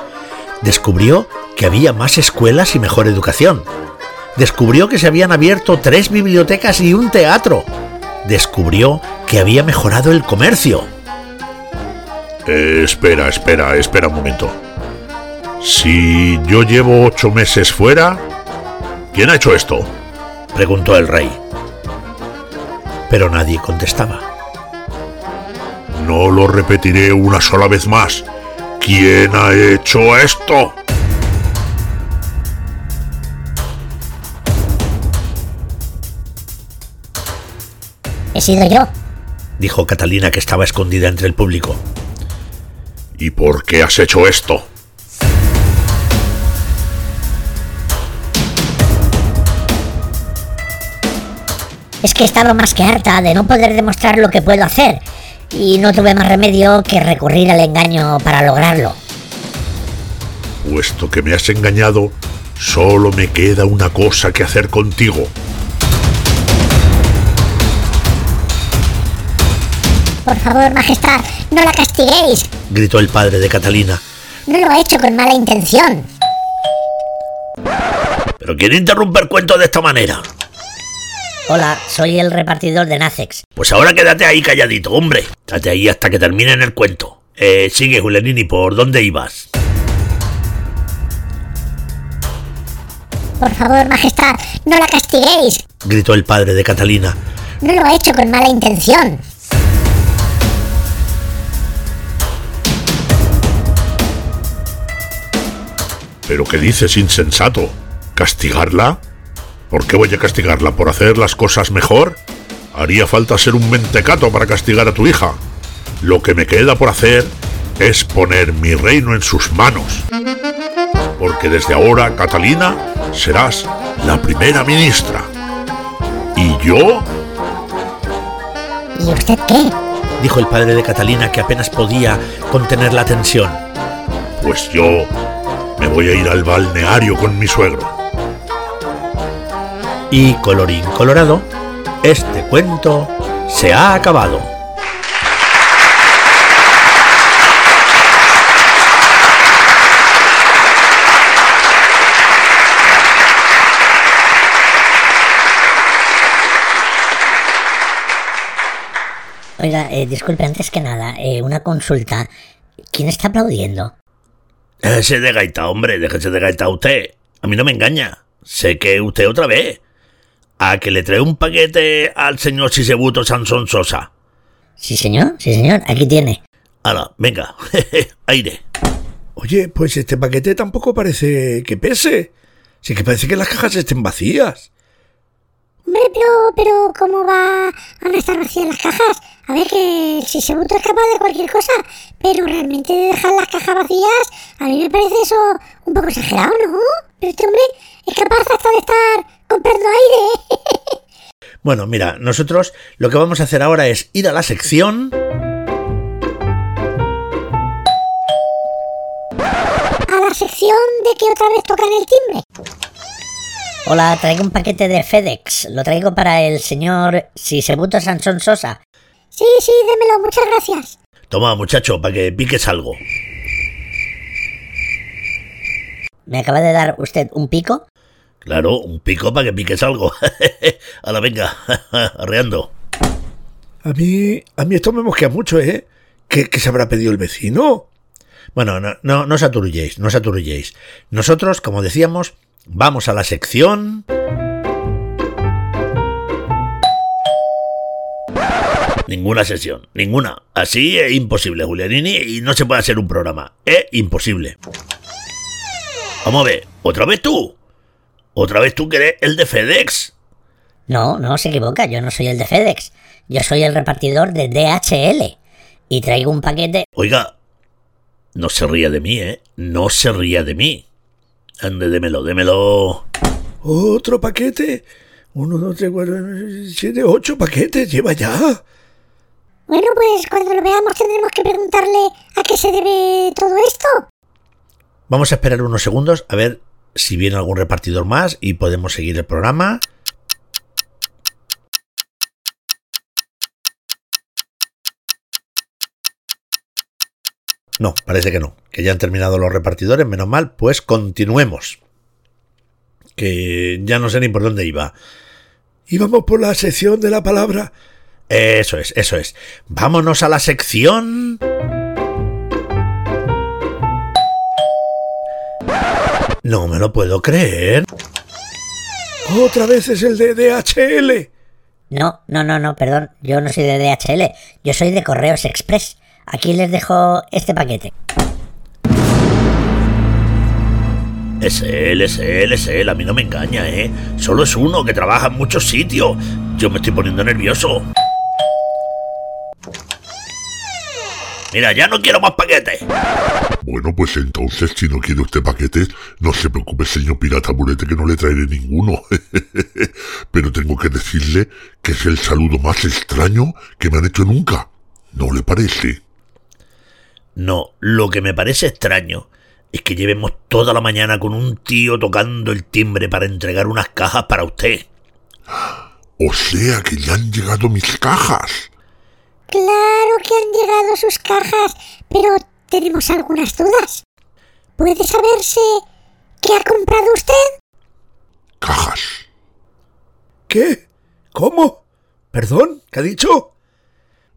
Descubrió que había más escuelas y mejor educación. Descubrió que se habían abierto tres bibliotecas y un teatro. Descubrió que había mejorado el comercio. Eh, espera, espera, espera un momento. Si yo llevo ocho meses fuera, ¿quién ha hecho esto? preguntó el rey. Pero nadie contestaba. No lo repetiré una sola vez más. ¿Quién ha hecho esto? He sido yo. dijo Catalina que estaba escondida entre el público. ¿Y por qué has hecho esto? Es que estaba más que harta de no poder demostrar lo que puedo hacer y no tuve más remedio que recurrir al engaño para lograrlo. Puesto que me has engañado, solo me queda una cosa que hacer contigo. Por favor, Majestad, no la castiguéis. gritó el padre de Catalina. No lo ha hecho con mala intención. ¿Pero quién interrumpe el cuento de esta manera? Hola, soy el repartidor de Nacex. Pues ahora quédate ahí calladito, hombre. Quédate ahí hasta que termine el cuento. Eh, sigue, Julianini, ¿por dónde ibas? Por favor, Majestad, no la castiguéis. gritó el padre de Catalina. No lo ha hecho con mala intención. ¿Pero qué dices, insensato? ¿Castigarla? ¿Por qué voy a castigarla? ¿Por hacer las cosas mejor? Haría falta ser un mentecato para castigar a tu hija. Lo que me queda por hacer es poner mi reino en sus manos. Porque desde ahora, Catalina, serás la primera ministra. ¿Y yo? ¿Y usted qué? dijo el padre de Catalina que apenas podía contener la tensión. Pues yo me voy a ir al balneario con mi suegro. Y colorín colorado, este cuento se ha acabado. Oiga, eh, disculpe, antes que nada, eh, una consulta. ¿Quién está aplaudiendo? Déjese de gaita, hombre, déjese de gaita usted. A mí no me engaña. Sé que usted otra vez. A que le trae un paquete al señor Sisebuto Sansón Sosa. Sí, señor, sí, señor, aquí tiene. Hala, venga, [LAUGHS] aire. Oye, pues este paquete tampoco parece que pese. Sí que parece que las cajas estén vacías. Hombre, pero, pero, ¿cómo va a estar vacías las cajas? A ver, que si se es capaz de cualquier cosa, pero realmente dejar las cajas vacías, a mí me parece eso un poco exagerado, ¿no? Pero este hombre es capaz hasta de estar comprando aire. [LAUGHS] Bueno, mira, nosotros lo que vamos a hacer ahora es ir a la sección... A la sección de que otra vez tocan el timbre. Hola, traigo un paquete de FedEx. Lo traigo para el señor Sisebuto Sansón Sosa. Sí, sí, démelo, muchas gracias. Toma, muchacho, para que piques algo. ¿Me acaba de dar usted un pico? Claro, un pico para que piques algo. [LAUGHS] Ahora venga, [LAUGHS] arreando. A mí, a mí esto me mosquea mucho, ¿eh? ¿Qué, qué se habrá pedido el vecino? Bueno, no, no, no os aturulléis, no os aturulléis. Nosotros, como decíamos, vamos a la sección... Ninguna sesión, ninguna. Así es imposible, Julianini, y no se puede hacer un programa. Es imposible. Vamos a ver, ¿otra vez tú? ¿Otra vez tú que eres el de FedEx? No, no se equivoca, yo no soy el de FedEx. Yo soy el repartidor de DHL. Y traigo un paquete. Oiga, no se ría de mí, ¿eh? No se ría de mí. Ande, démelo, démelo. ¿Otro paquete? Uno, dos, tres, cuatro, siete, ocho paquetes, lleva ya. Bueno, pues cuando lo veamos tendremos que preguntarle a qué se debe todo esto. Vamos a esperar unos segundos a ver si viene algún repartidor más y podemos seguir el programa. No, parece que no, que ya han terminado los repartidores, menos mal, pues continuemos. Que ya no sé ni por dónde iba. Íbamos por la sección de la palabra. Eso es, eso es. Vámonos a la sección... No me lo puedo creer. Otra vez es el de DHL. No, no, no, no, perdón. Yo no soy de DHL. Yo soy de Correos Express. Aquí les dejo este paquete. Es él, es él, es él. A mí no me engaña, ¿eh? Solo es uno que trabaja en muchos sitios. Yo me estoy poniendo nervioso. Mira, ya no quiero más paquetes. Bueno, pues entonces, si no quiere usted paquetes, no se preocupe, señor pirata Burete, que no le traeré ninguno. [LAUGHS] Pero tengo que decirle que es el saludo más extraño que me han hecho nunca. ¿No le parece? No, lo que me parece extraño es que llevemos toda la mañana con un tío tocando el timbre para entregar unas cajas para usted. [GASPS] O sea que ya han llegado mis cajas. Claro que han llegado sus cajas, pero tenemos algunas dudas. ¿Puede saberse qué ha comprado usted? Cajas. ¿Qué? ¿Cómo? ¿Perdón? ¿Qué ha dicho?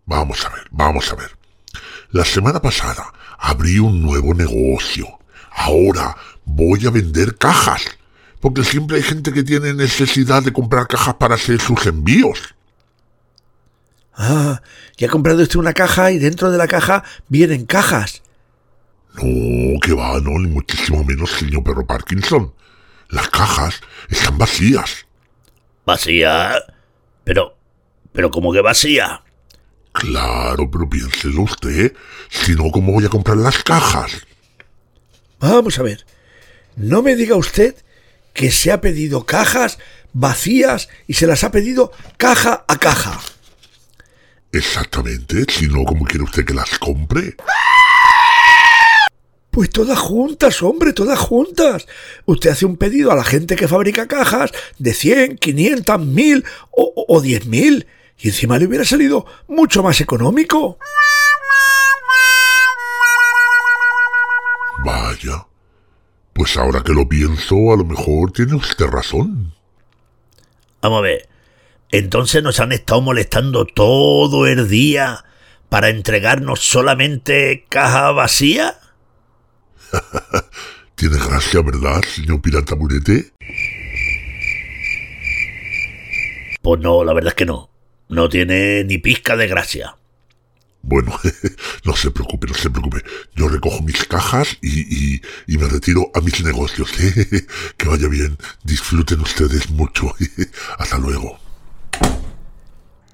Vamos a ver, vamos a ver. La semana pasada abrí un nuevo negocio. Ahora voy a vender cajas. Porque siempre hay gente que tiene necesidad de comprar cajas para hacer sus envíos. Ah, y ha comprado usted una caja y dentro de la caja vienen cajas. No, que va, no, ni muchísimo menos, señor Perro Parkinson. Las cajas están vacías. ¿Vacía? Pero... pero ¿cómo que vacía? Claro, pero piénselo usted. Si no, ¿cómo voy a comprar las cajas? Vamos a ver. No me diga usted que se ha pedido cajas vacías y se las ha pedido caja a caja. Exactamente, si no, ¿cómo quiere usted que las compre? Pues todas juntas, hombre, todas juntas. Usted hace un pedido a la gente que fabrica cajas de 100, 500, 1000 o, o 10.000 y encima le hubiera salido mucho más económico. Vaya. Pues ahora que lo pienso, a lo mejor tiene usted razón. Vamos a ver. Entonces nos han estado molestando todo el día para entregarnos solamente caja vacía. [LAUGHS] Tiene gracia, ¿verdad, señor Pirata Murete? Pues no, la verdad es que no. No tiene ni pizca de gracia. Bueno, [LAUGHS] no se preocupe, no se preocupe. Yo recojo mis cajas y, y, y me retiro a mis negocios. [LAUGHS] Que vaya bien. Disfruten ustedes mucho. [LAUGHS] Hasta luego.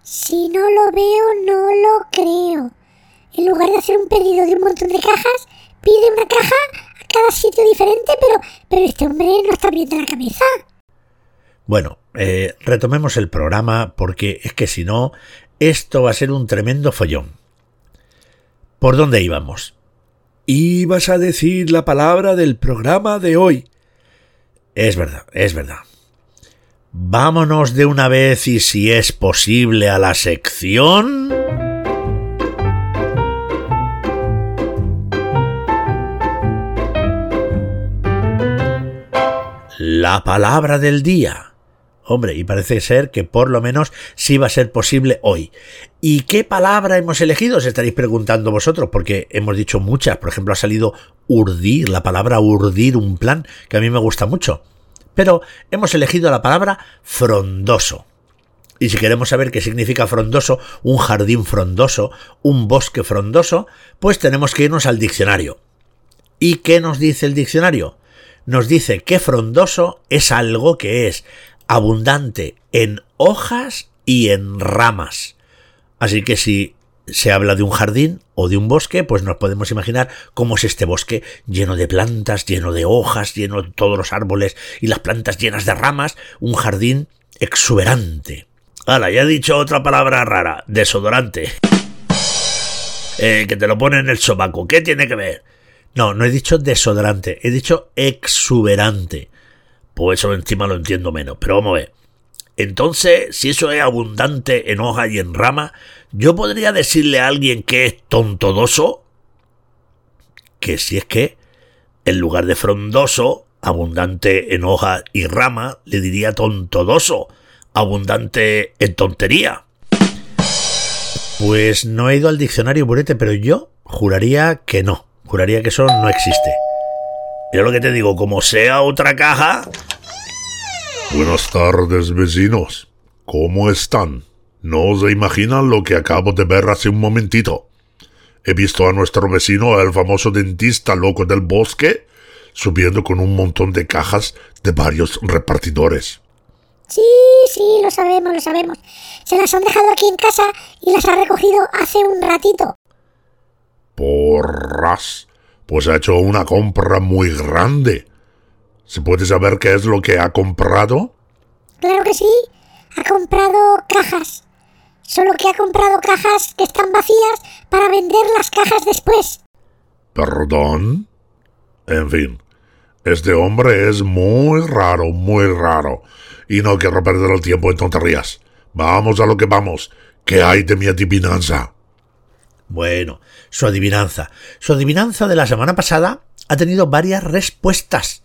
Si no lo veo, no lo creo. En lugar de hacer un pedido de un montón de cajas, pide una caja a cada sitio diferente, pero, pero este hombre no está bien de la cabeza. Bueno, eh, retomemos el programa porque es que si no, esto va a ser un tremendo follón. ¿Por dónde íbamos? Ibas a decir la palabra del programa de hoy. Es verdad, es verdad. Vámonos de una vez y si es posible a la sección... La palabra del día. Hombre, y parece ser que por lo menos sí va a ser posible hoy. ¿Y qué palabra hemos elegido? Os estaréis preguntando vosotros, porque hemos dicho muchas. Por ejemplo, ha salido urdir, la palabra urdir un plan, que a mí me gusta mucho pero hemos elegido la palabra frondoso. Y si queremos saber qué significa frondoso, un jardín frondoso, un bosque frondoso, pues tenemos que irnos al diccionario. ¿Y qué nos dice el diccionario? Nos dice que frondoso es algo que es abundante en hojas y en ramas. Así que si se habla de un jardín o de un bosque, pues nos podemos imaginar cómo es este bosque lleno de plantas, lleno de hojas, lleno de todos los árboles y las plantas llenas de ramas, un jardín exuberante. Hala, ya he dicho otra palabra rara, desodorante. Eh, que te lo pone en el sobaco, ¿qué tiene que ver? No, no he dicho desodorante, he dicho exuberante. Pues eso encima lo entiendo menos, pero vamos a ver. Entonces, si eso es abundante en hoja y en rama, ¿yo podría decirle a alguien que es tontodoso? que si es que, en lugar de frondoso, abundante en hoja y rama, le diría tontodoso, abundante en tontería. Pues no he ido al diccionario Burete, pero yo juraría que no. Juraría que eso no existe. Yo lo que te digo, como sea otra caja. Buenas tardes, vecinos. ¿Cómo están? No se imaginan lo que acabo de ver hace un momentito. He visto a nuestro vecino, el famoso dentista loco del bosque, subiendo con un montón de cajas de varios repartidores. Sí, sí, lo sabemos, lo sabemos. Se las han dejado aquí en casa y las ha recogido hace un ratito. Porras. Pues ha hecho una compra muy grande. ¿Se puede saber qué es lo que ha comprado? Claro que sí. Ha comprado cajas. Solo que ha comprado cajas que están vacías para vender las cajas después. ¿Perdón? En fin, este hombre es muy raro, muy raro. Y no quiero perder el tiempo en tonterías. Vamos a lo que vamos. ¿Qué hay de mi adivinanza? Bueno, su adivinanza. Su adivinanza de la semana pasada ha tenido varias respuestas.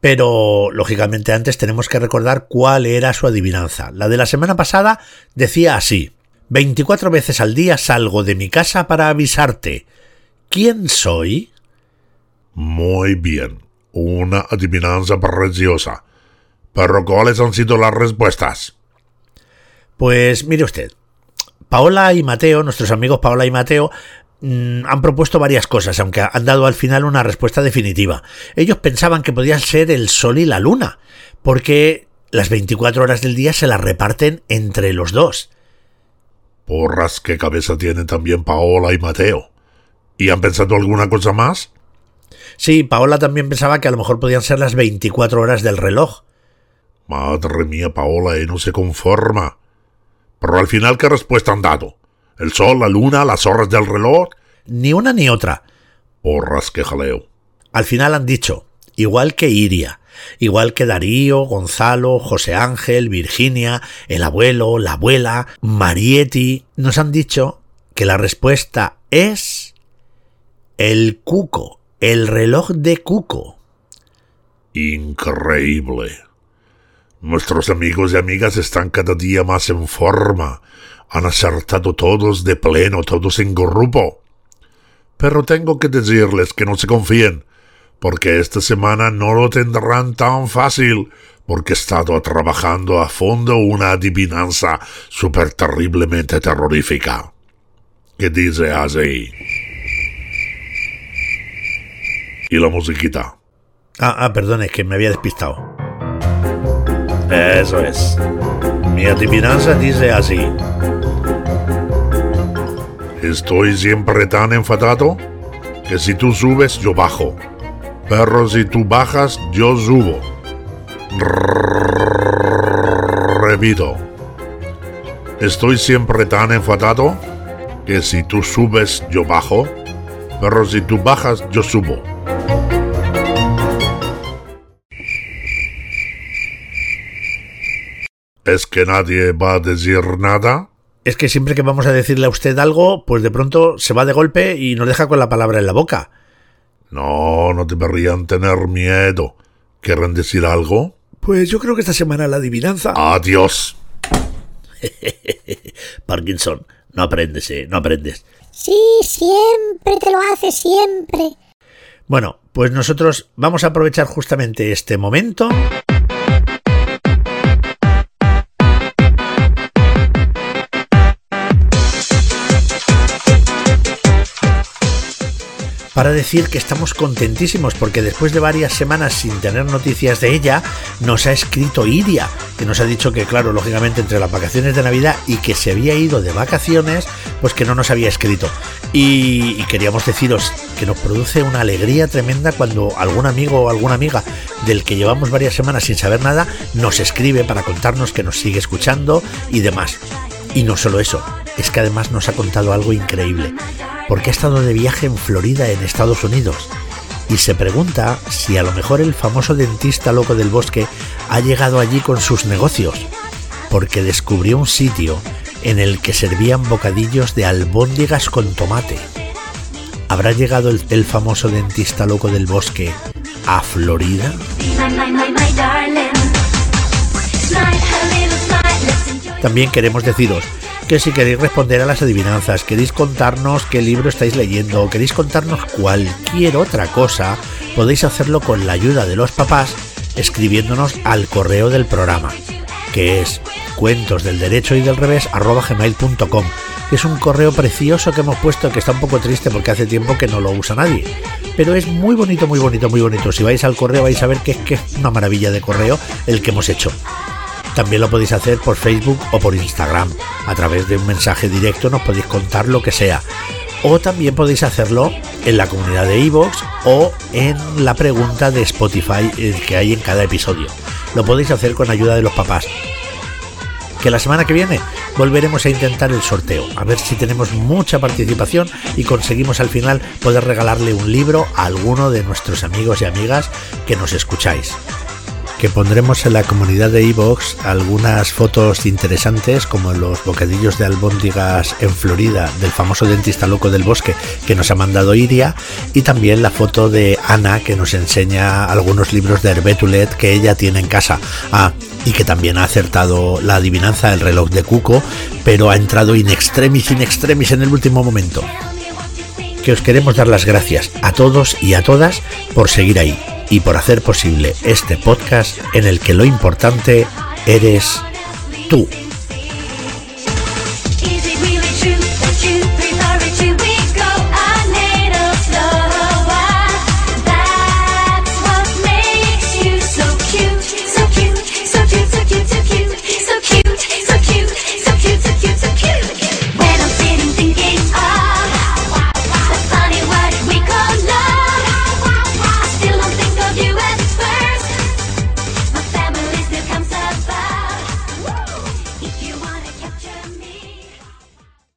Pero, lógicamente, antes tenemos que recordar cuál era su adivinanza. La de la semana pasada decía así. 24 veces al día salgo de mi casa para avisarte. ¿Quién soy? Muy bien. Una adivinanza preciosa. Pero ¿cuáles han sido las respuestas? Pues mire usted, Paola y Mateo, nuestros amigos Paola y Mateo, mm, han propuesto varias cosas, aunque han dado al final una respuesta definitiva. Ellos pensaban que podían ser el Sol y la Luna, porque las 24 horas del día se las reparten entre los dos. Porras, qué cabeza tienen también Paola y Mateo. ¿Y han pensado alguna cosa más? Sí, Paola también pensaba que a lo mejor podían ser las 24 horas del reloj. Madre mía, Paola, y no se conforma. Pero al final, ¿qué respuesta han dado? ¿El sol, la luna, las horas del reloj? Ni una ni otra. Porras, qué jaleo. Al final han dicho, igual que Iria, igual que Darío, Gonzalo, José Ángel, Virginia, el abuelo, la abuela, Marietti, nos han dicho que la respuesta es el cuco, el reloj de cuco. Increíble. Nuestros amigos y amigas están cada día más en forma. Han acertado todos de pleno, todos en grupo. Pero tengo que decirles que no se confíen, porque esta semana no lo tendrán tan fácil, porque he estado trabajando a fondo una adivinanza súper terriblemente terrorífica. Que dice así. Y la musiquita. Ah, ah, perdón, es que me había despistado. Eso es. Mi adivinanza dice así. Estoy siempre tan enfadado que si tú subes yo bajo. Pero si tú bajas yo subo. Repito. Estoy siempre tan enfadado que si tú subes yo bajo. Pero si tú bajas yo subo. ¿Es que nadie va a decir nada? Es que siempre que vamos a decirle a usted algo, pues de pronto se va de golpe y nos deja con la palabra en la boca. No, no deberían tener miedo. ¿Quieren decir algo? Pues yo creo que esta semana la adivinanza. Adiós. [LAUGHS] Parkinson, no aprendes, ¿eh? No aprendes. Sí, siempre te lo hace, siempre. Bueno, pues nosotros vamos a aprovechar justamente este momento. Para decir que estamos contentísimos porque después de varias semanas sin tener noticias de ella, nos ha escrito Iria, que nos ha dicho que, claro, lógicamente entre las vacaciones de Navidad y que se había ido de vacaciones, pues que no nos había escrito. Y, y queríamos deciros que nos produce una alegría tremenda cuando algún amigo o alguna amiga del que llevamos varias semanas sin saber nada nos escribe para contarnos que nos sigue escuchando y demás. Y no solo eso, es que además nos ha contado algo increíble, porque ha estado de viaje en Florida, en Estados Unidos, y se pregunta si a lo mejor el famoso dentista loco del bosque ha llegado allí con sus negocios, porque descubrió un sitio en el que servían bocadillos de albóndigas con tomate. ¿Habrá llegado el, el famoso dentista loco del bosque a Florida? También queremos deciros que si queréis responder a las adivinanzas, queréis contarnos qué libro estáis leyendo, queréis contarnos cualquier otra cosa, podéis hacerlo con la ayuda de los papás escribiéndonos al correo del programa, que es cuentos del derecho y del revés que es un correo precioso que hemos puesto que está un poco triste porque hace tiempo que no lo usa nadie pero es muy bonito muy bonito muy bonito. Si vais al correo vais a ver que es que es una maravilla de correo el que hemos hecho también lo podéis hacer por Facebook o por Instagram. A través de un mensaje directo nos podéis contar lo que sea. O también podéis hacerlo en la comunidad de Evox o en la pregunta de Spotify eh, que hay en cada episodio. Lo podéis hacer con ayuda de los papás. Que la semana que viene volveremos a intentar el sorteo, a ver si tenemos mucha participación y conseguimos al final poder regalarle un libro a alguno de nuestros amigos y amigas que nos escucháis que pondremos en la comunidad de iVoox algunas fotos interesantes como los bocadillos de albóndigas en Florida del famoso dentista loco del bosque que nos ha mandado Iria y también la foto de Ana que nos enseña algunos libros de Herbetulet que ella tiene en casa. Ah, y que también ha acertado la adivinanza el reloj de Cuco, pero ha entrado in extremis, in extremis en el último momento. Que os queremos dar las gracias a todos y a todas por seguir ahí y por hacer posible este podcast en el que lo importante eres tú.